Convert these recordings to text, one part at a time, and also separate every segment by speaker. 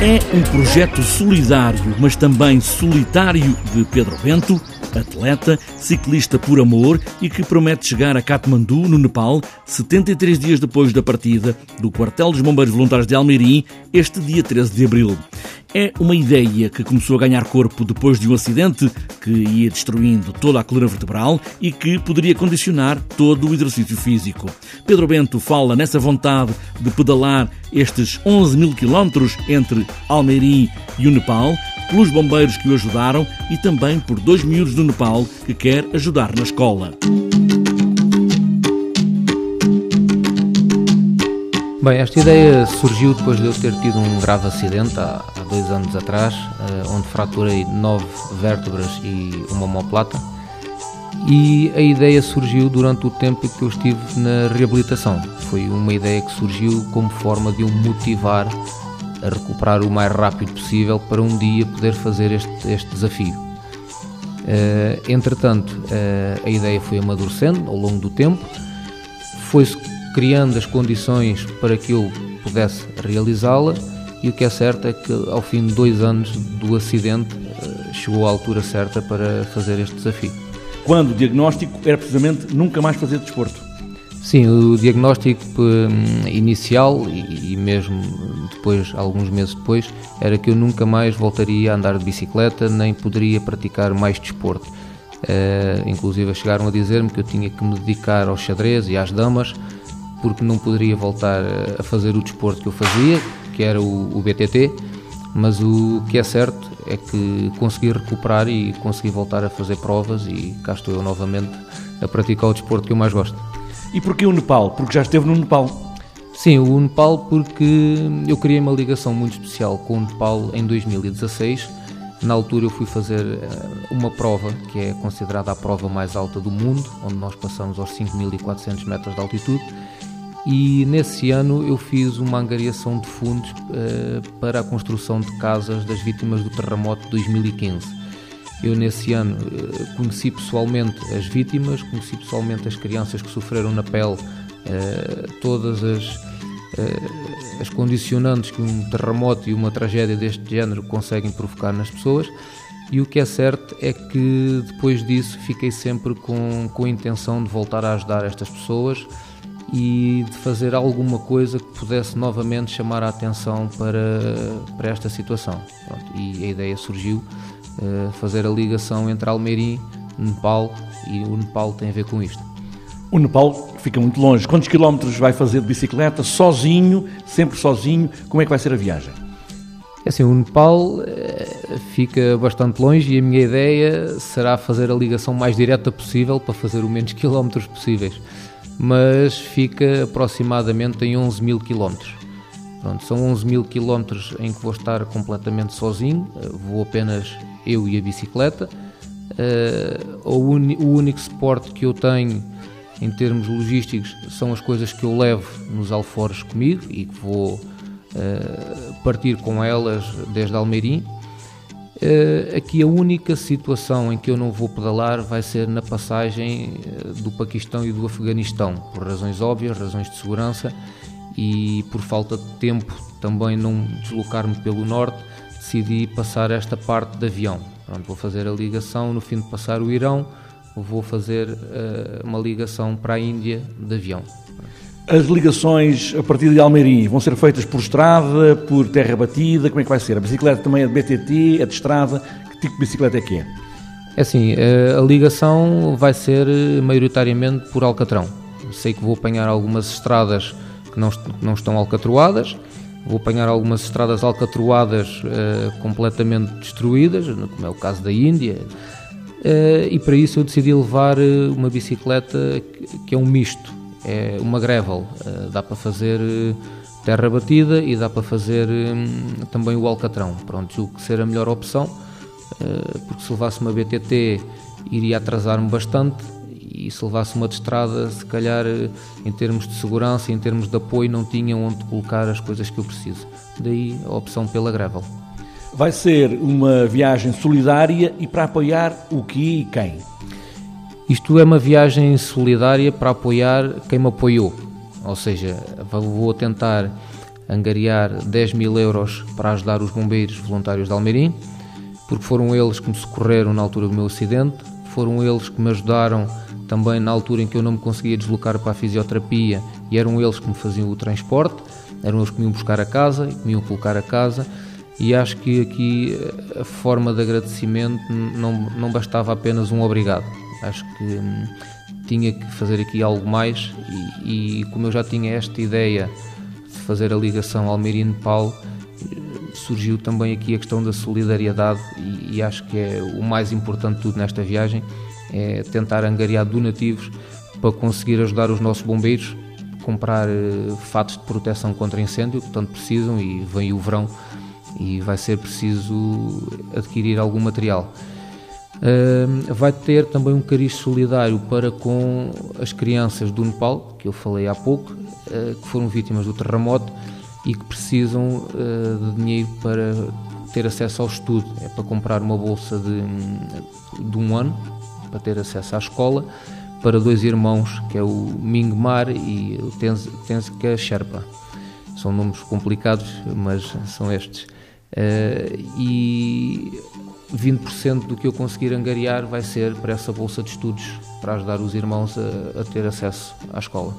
Speaker 1: É um projeto solidário, mas também solitário de Pedro Bento, atleta, ciclista por amor e que promete chegar a Katmandu, no Nepal, 73 dias depois da partida do Quartel dos Bombeiros Voluntários de Almeirim, este dia 13 de abril. É uma ideia que começou a ganhar corpo depois de um acidente que ia destruindo toda a coluna vertebral e que poderia condicionar todo o exercício físico. Pedro Bento fala nessa vontade de pedalar estes 11 mil quilómetros entre Almeirim e o Nepal, pelos bombeiros que o ajudaram e também por dois miúdos do Nepal que quer ajudar na escola.
Speaker 2: Bem, esta ideia surgiu depois de eu ter tido um grave acidente há, dois anos atrás, uh, onde fraturei nove vértebras e uma homoplata. E a ideia surgiu durante o tempo em que eu estive na reabilitação. Foi uma ideia que surgiu como forma de eu motivar a recuperar o mais rápido possível para um dia poder fazer este, este desafio. Uh, entretanto, uh, a ideia foi amadurecendo ao longo do tempo, foi-se criando as condições para que eu pudesse realizá-la e o que é certo é que ao fim de dois anos do acidente eh, chegou a altura certa para fazer este desafio.
Speaker 1: Quando o diagnóstico era precisamente nunca mais fazer desporto?
Speaker 2: Sim, o diagnóstico hum, inicial e mesmo depois, alguns meses depois, era que eu nunca mais voltaria a andar de bicicleta nem poderia praticar mais desporto. Uh, inclusive chegaram a dizer-me que eu tinha que me dedicar ao xadrez e às damas porque não poderia voltar a fazer o desporto que eu fazia, que era o, o BTT, mas o que é certo é que consegui recuperar e consegui voltar a fazer provas e cá estou eu novamente a praticar o desporto que eu mais gosto.
Speaker 1: E porquê o Nepal? Porque já esteve no Nepal?
Speaker 2: Sim, o Nepal porque eu criei uma ligação muito especial com o Nepal em 2016. Na altura eu fui fazer eh, uma prova que é considerada a prova mais alta do mundo, onde nós passamos aos 5.400 metros de altitude e nesse ano eu fiz uma angariação de fundos uh, para a construção de casas das vítimas do terremoto de 2015. Eu nesse ano uh, conheci pessoalmente as vítimas, conheci pessoalmente as crianças que sofreram na pele uh, todas as, as condicionantes que um terremoto e uma tragédia deste género conseguem provocar nas pessoas. E o que é certo é que depois disso fiquei sempre com, com a intenção de voltar a ajudar estas pessoas e de fazer alguma coisa que pudesse novamente chamar a atenção para, para esta situação. Pronto, e a ideia surgiu uh, fazer a ligação entre Almeirim, Nepal e o Nepal tem a ver com isto.
Speaker 1: O Nepal fica muito longe. Quantos quilómetros vai fazer de bicicleta, sozinho, sempre sozinho? Como é que vai ser a viagem?
Speaker 2: É assim, o Nepal uh, fica bastante longe e a minha ideia será fazer a ligação mais direta possível para fazer o menos quilómetros possíveis mas fica aproximadamente em 11 mil quilómetros. Pronto, são 11 mil quilómetros em que vou estar completamente sozinho, eh, vou apenas eu e a bicicleta. Uh, o, o único suporte que eu tenho em termos logísticos são as coisas que eu levo nos alforres comigo e que vou uh, partir com elas desde Almeirim. Uh, aqui a única situação em que eu não vou pedalar vai ser na passagem uh, do Paquistão e do Afeganistão, por razões óbvias, razões de segurança e por falta de tempo também não deslocar-me pelo norte, decidi passar esta parte de avião. Pronto, vou fazer a ligação, no fim de passar o Irão, vou fazer uh, uma ligação para a Índia de avião.
Speaker 1: As ligações a partir de Almeirim vão ser feitas por estrada, por terra batida? Como é que vai ser? A bicicleta também é de BTT, é de estrada? Que tipo de bicicleta é que é?
Speaker 2: É assim, eh, a ligação vai ser eh, maioritariamente por Alcatrão. Sei que vou apanhar algumas estradas que não, não estão alcatroadas vou apanhar algumas estradas alcatroadas uh, completamente destruídas, como é o caso da Índia, uh, e para isso eu decidi levar uma bicicleta que é um misto, é uma gravel, dá para fazer terra batida e dá para fazer um, também o alcatrão. Pronto, julgo que ser a melhor opção, porque se levasse uma BTT iria atrasar-me bastante e se levasse uma de estrada, se calhar em termos de segurança, em termos de apoio, não tinha onde colocar as coisas que eu preciso. Daí a opção pela Gravel.
Speaker 1: Vai ser uma viagem solidária e para apoiar o que e quem?
Speaker 2: Isto é uma viagem solidária para apoiar quem me apoiou. Ou seja, vou tentar angariar 10 mil euros para ajudar os bombeiros voluntários de Almeirim, porque foram eles que me socorreram na altura do meu acidente, foram eles que me ajudaram também na altura em que eu não me conseguia deslocar para a fisioterapia e eram eles que me faziam o transporte, eram eles que me iam buscar a casa e que me iam colocar a casa e acho que aqui a forma de agradecimento não, não bastava apenas um obrigado. Acho que hum, tinha que fazer aqui algo mais e, e, como eu já tinha esta ideia de fazer a ligação Almeria-Nepal, surgiu também aqui a questão da solidariedade e, e acho que é o mais importante de tudo nesta viagem, é tentar angariar donativos para conseguir ajudar os nossos bombeiros, comprar uh, fatos de proteção contra incêndio, que tanto precisam, e vem o verão e vai ser preciso adquirir algum material. Uh, vai ter também um cariz solidário para com as crianças do Nepal, que eu falei há pouco, uh, que foram vítimas do terremoto e que precisam de dinheiro para ter acesso ao estudo. É para comprar uma bolsa de, de um ano para ter acesso à escola para dois irmãos, que é o Mingmar e o Tenzka Sherpa. São nomes complicados, mas são estes. Uh, e 20% do que eu conseguir angariar vai ser para essa bolsa de estudos, para ajudar os irmãos a, a ter acesso à escola.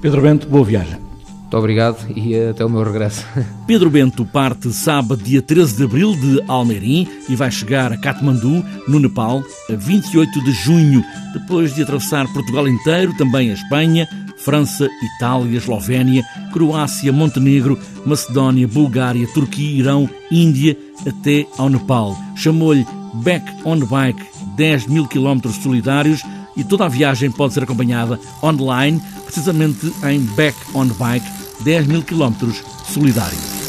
Speaker 1: Pedro Bento, boa viagem.
Speaker 2: Muito obrigado e até o meu regresso.
Speaker 1: Pedro Bento parte sábado, dia 13 de abril, de Almerim e vai chegar a Katmandu, no Nepal, a 28 de junho, depois de atravessar Portugal inteiro, também a Espanha, França, Itália, Eslovénia, Croácia, Montenegro, Macedónia, Bulgária, Turquia, Irão, Índia, até ao Nepal. Chamou-lhe Back on Bike, 10 mil quilómetros solidários e toda a viagem pode ser acompanhada online, precisamente em Back on Bike 10 mil quilómetros solidários.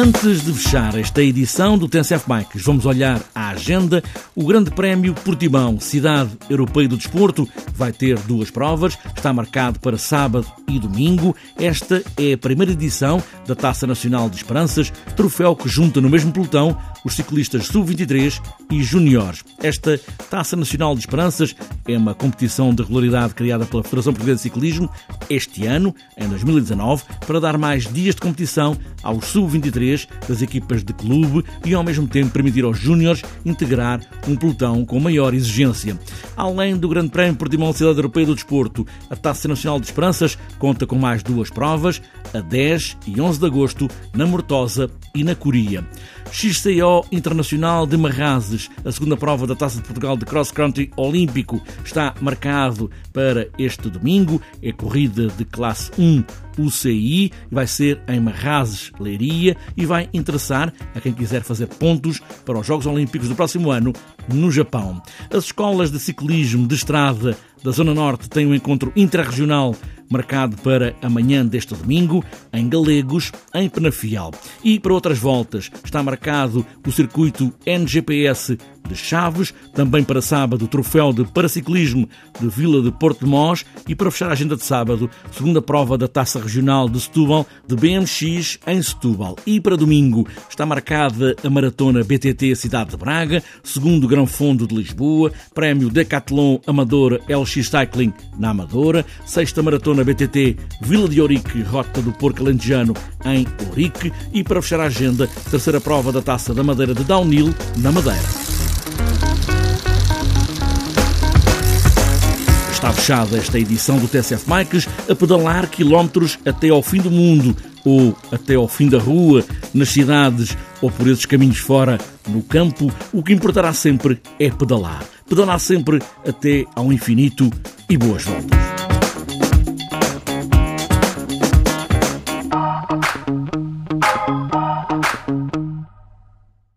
Speaker 1: Antes de fechar esta edição do TNCF Bikes, vamos olhar à agenda. O Grande Prémio Portimão, Cidade Europeia do Desporto, vai ter duas provas. Está marcado para sábado e domingo. Esta é a primeira edição da Taça Nacional de Esperanças, troféu que junta no mesmo pelotão os ciclistas sub-23 e juniores. Esta Taça Nacional de Esperanças é uma competição de regularidade criada pela Federação Portuguesa de Ciclismo este ano, em 2019, para dar mais dias de competição aos sub-23 das equipas de clube e ao mesmo tempo permitir aos júniores integrar um pelotão com maior exigência. Além do Grande Prémio Portimão Cidade Europeia do Desporto, a Taça Nacional de Esperanças conta com mais duas provas, a 10 e 11 de agosto, na Mortosa e na Coria. XCO Internacional de Marrazes, a segunda prova da Taça de Portugal de Cross Country Olímpico, está marcado para este domingo. É corrida de classe 1 UCI, vai ser em Marrazes, Leiria e vai interessar a quem quiser fazer pontos para os Jogos Olímpicos do próximo ano no Japão. As escolas de ciclismo de estrada da Zona Norte têm um encontro interregional marcado para amanhã deste domingo, em Galegos, em Penafiel. E para outras voltas está marcado o circuito NGPS de Chaves, também para sábado o troféu de paraciclismo de Vila de Porto de Mós e para fechar a agenda de sábado, segunda prova da Taça Regional de Setúbal de BMX em Setúbal. E para domingo está marcada a maratona BTT Cidade de Braga, segundo Grão Fundo de Lisboa, prémio Decathlon Amadora LX Cycling na Amadora, sexta maratona BTT Vila de Ourique, Rota do Porco Alentejano em Ourique e para fechar a agenda, terceira prova da Taça da Madeira de Downhill na Madeira. Está fechada esta edição do TSF Bikes a pedalar quilómetros até ao fim do mundo ou até ao fim da rua nas cidades ou por esses caminhos fora, no campo, o que importará sempre é pedalar. Pedalar sempre até ao infinito e boas voltas.